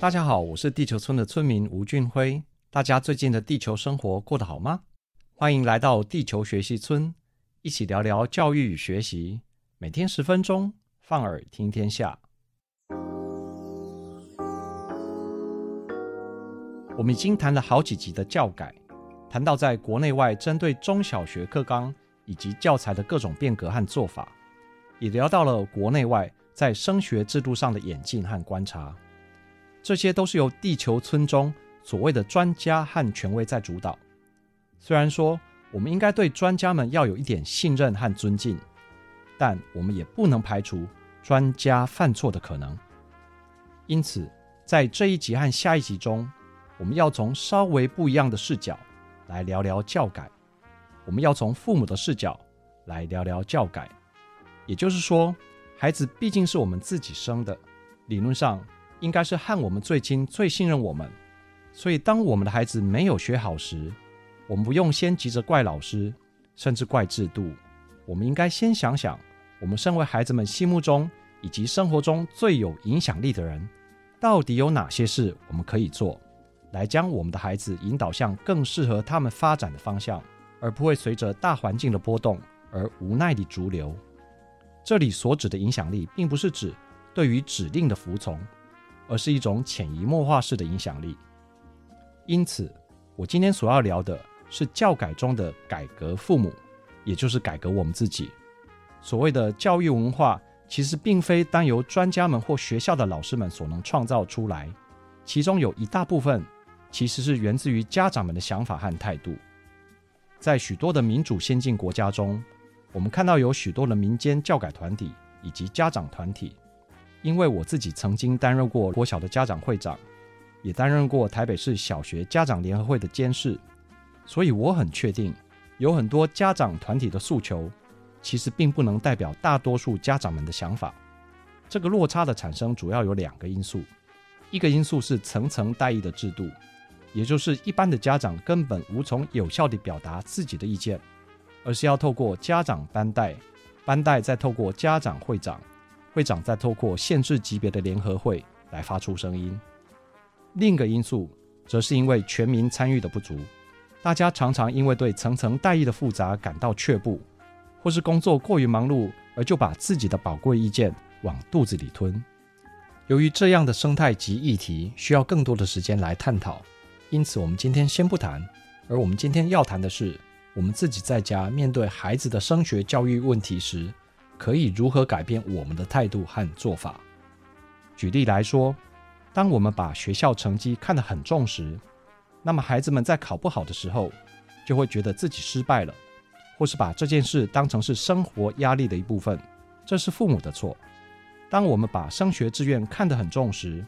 大家好，我是地球村的村民吴俊辉。大家最近的地球生活过得好吗？欢迎来到地球学习村，一起聊聊教育与学习。每天十分钟，放耳听天下。我们已经谈了好几集的教改，谈到在国内外针对中小学课纲以及教材的各种变革和做法，也聊到了国内外在升学制度上的演进和观察。这些都是由地球村中所谓的专家和权威在主导。虽然说我们应该对专家们要有一点信任和尊敬，但我们也不能排除专家犯错的可能。因此，在这一集和下一集中，我们要从稍微不一样的视角来聊聊教改。我们要从父母的视角来聊聊教改。也就是说，孩子毕竟是我们自己生的，理论上，应该是和我们最亲、最信任我们，所以当我们的孩子没有学好时，我们不用先急着怪老师，甚至怪制度。我们应该先想想，我们身为孩子们心目中以及生活中最有影响力的人，到底有哪些事我们可以做，来将我们的孩子引导向更适合他们发展的方向，而不会随着大环境的波动而无奈地逐流。这里所指的影响力，并不是指对于指令的服从。而是一种潜移默化式的影响力。因此，我今天所要聊的是教改中的改革父母，也就是改革我们自己。所谓的教育文化，其实并非单由专家们或学校的老师们所能创造出来，其中有一大部分其实是源自于家长们的想法和态度。在许多的民主先进国家中，我们看到有许多的民间教改团体以及家长团体。因为我自己曾经担任过国小的家长会长，也担任过台北市小学家长联合会的监事，所以我很确定，有很多家长团体的诉求，其实并不能代表大多数家长们的想法。这个落差的产生主要有两个因素，一个因素是层层代议的制度，也就是一般的家长根本无从有效地表达自己的意见，而是要透过家长班代，班代再透过家长会长。会长在透过县市级别的联合会来发出声音。另一个因素，则是因为全民参与的不足，大家常常因为对层层代议的复杂感到却步，或是工作过于忙碌，而就把自己的宝贵意见往肚子里吞。由于这样的生态及议题需要更多的时间来探讨，因此我们今天先不谈。而我们今天要谈的是，我们自己在家面对孩子的升学教育问题时，可以如何改变我们的态度和做法？举例来说，当我们把学校成绩看得很重时，那么孩子们在考不好的时候，就会觉得自己失败了，或是把这件事当成是生活压力的一部分，这是父母的错。当我们把升学志愿看得很重时，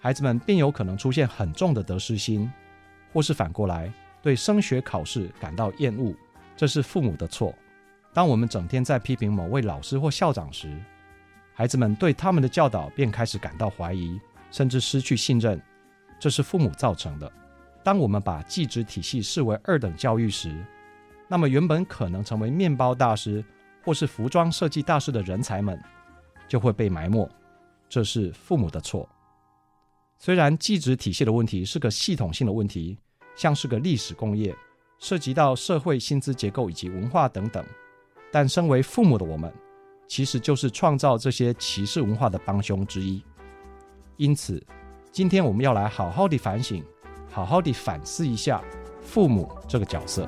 孩子们便有可能出现很重的得失心，或是反过来对升学考试感到厌恶，这是父母的错。当我们整天在批评某位老师或校长时，孩子们对他们的教导便开始感到怀疑，甚至失去信任，这是父母造成的。当我们把技职体系视为二等教育时，那么原本可能成为面包大师或是服装设计大师的人才们，就会被埋没，这是父母的错。虽然技职体系的问题是个系统性的问题，像是个历史工业，涉及到社会薪资结构以及文化等等。但身为父母的我们，其实就是创造这些歧视文化的帮凶之一。因此，今天我们要来好好地反省，好好地反思一下父母这个角色。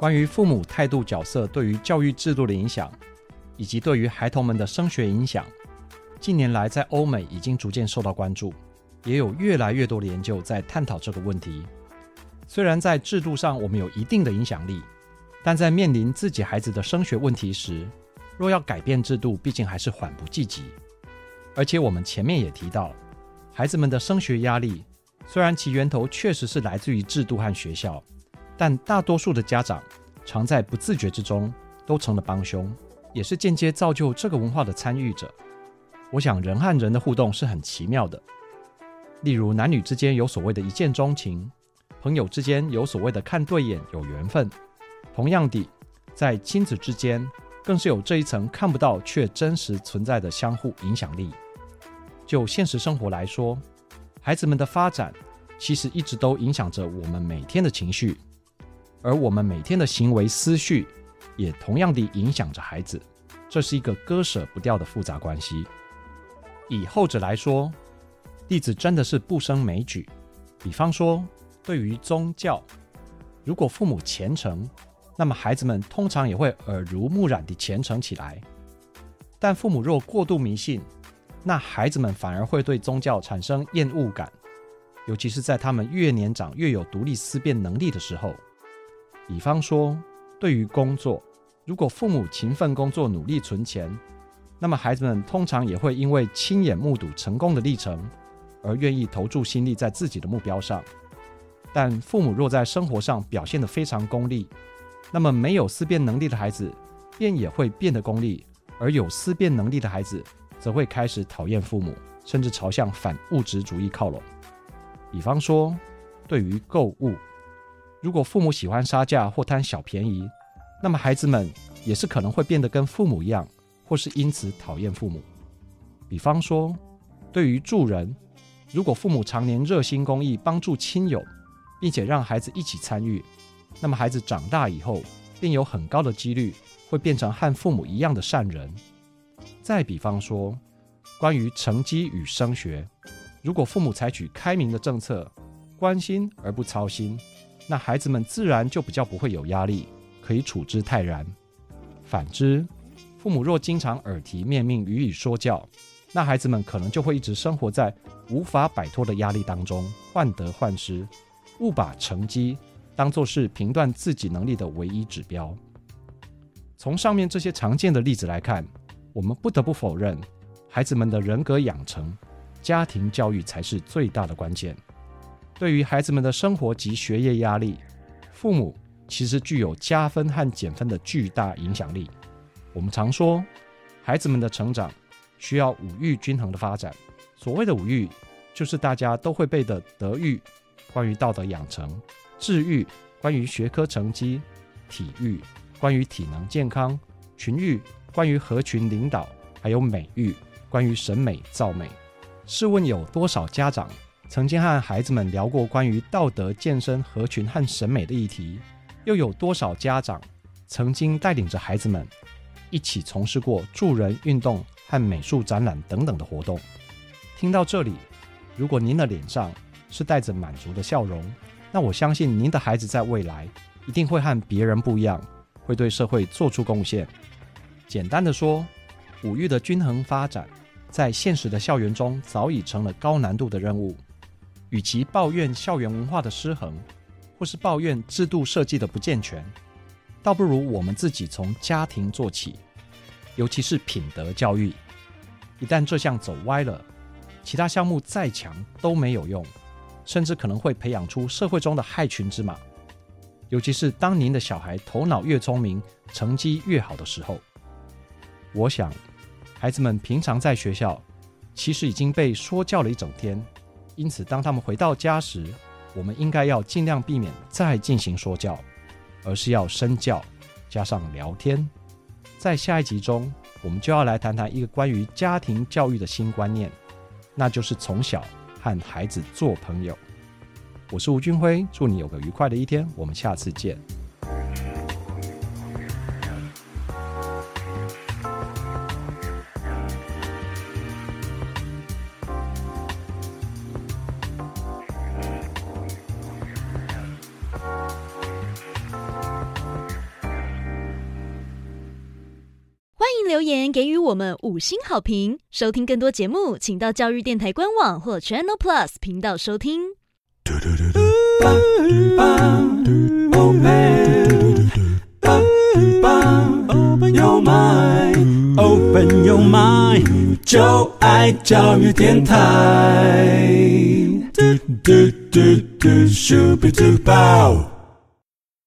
关于父母态度角色对于教育制度的影响，以及对于孩童们的升学影响，近年来在欧美已经逐渐受到关注，也有越来越多的研究在探讨这个问题。虽然在制度上我们有一定的影响力，但在面临自己孩子的升学问题时，若要改变制度，毕竟还是缓不济急。而且我们前面也提到，孩子们的升学压力，虽然其源头确实是来自于制度和学校，但大多数的家长常在不自觉之中都成了帮凶。也是间接造就这个文化的参与者。我想，人和人的互动是很奇妙的。例如，男女之间有所谓的一见钟情，朋友之间有所谓的看对眼、有缘分。同样的，在亲子之间，更是有这一层看不到却真实存在的相互影响力。就现实生活来说，孩子们的发展其实一直都影响着我们每天的情绪，而我们每天的行为思绪。也同样地影响着孩子，这是一个割舍不掉的复杂关系。以后者来说，弟子真的是不胜枚举。比方说，对于宗教，如果父母虔诚，那么孩子们通常也会耳濡目染地虔诚起来。但父母若过度迷信，那孩子们反而会对宗教产生厌恶感，尤其是在他们越年长越有独立思辨能力的时候。比方说，对于工作，如果父母勤奋工作、努力存钱，那么孩子们通常也会因为亲眼目睹成功的历程，而愿意投注心力在自己的目标上。但父母若在生活上表现得非常功利，那么没有思辨能力的孩子便也会变得功利，而有思辨能力的孩子则会开始讨厌父母，甚至朝向反物质主义靠拢。比方说，对于购物。如果父母喜欢杀价或贪小便宜，那么孩子们也是可能会变得跟父母一样，或是因此讨厌父母。比方说，对于助人，如果父母常年热心公益，帮助亲友，并且让孩子一起参与，那么孩子长大以后便有很高的几率会变成和父母一样的善人。再比方说，关于成绩与升学，如果父母采取开明的政策，关心而不操心。那孩子们自然就比较不会有压力，可以处之泰然。反之，父母若经常耳提面命予以说教，那孩子们可能就会一直生活在无法摆脱的压力当中，患得患失，误把成绩当作是评断自己能力的唯一指标。从上面这些常见的例子来看，我们不得不否认，孩子们的人格养成，家庭教育才是最大的关键。对于孩子们的生活及学业压力，父母其实具有加分和减分的巨大影响力。我们常说，孩子们的成长需要五育均衡的发展。所谓的五育，就是大家都会背的德育，关于道德养成；智育，关于学科成绩；体育，关于体能健康；群育，关于合群领导；还有美育，关于审美造美。试问有多少家长，曾经和孩子们聊过关于道德、健身、合群和审美的议题，又有多少家长曾经带领着孩子们一起从事过助人运动和美术展览等等的活动？听到这里，如果您的脸上是带着满足的笑容，那我相信您的孩子在未来一定会和别人不一样，会对社会做出贡献。简单的说，五育的均衡发展，在现实的校园中早已成了高难度的任务。与其抱怨校园文化的失衡，或是抱怨制度设计的不健全，倒不如我们自己从家庭做起，尤其是品德教育。一旦这项走歪了，其他项目再强都没有用，甚至可能会培养出社会中的害群之马。尤其是当您的小孩头脑越聪明、成绩越好的时候，我想，孩子们平常在学校其实已经被说教了一整天。因此，当他们回到家时，我们应该要尽量避免再进行说教，而是要身教加上聊天。在下一集中，我们就要来谈谈一个关于家庭教育的新观念，那就是从小和孩子做朋友。我是吴俊辉，祝你有个愉快的一天，我们下次见。留言给予我们五星好评。收听更多节目，请到教育电台官网或 Channel Plus 频道收听。Open your mind, open your mind，就爱教育电台。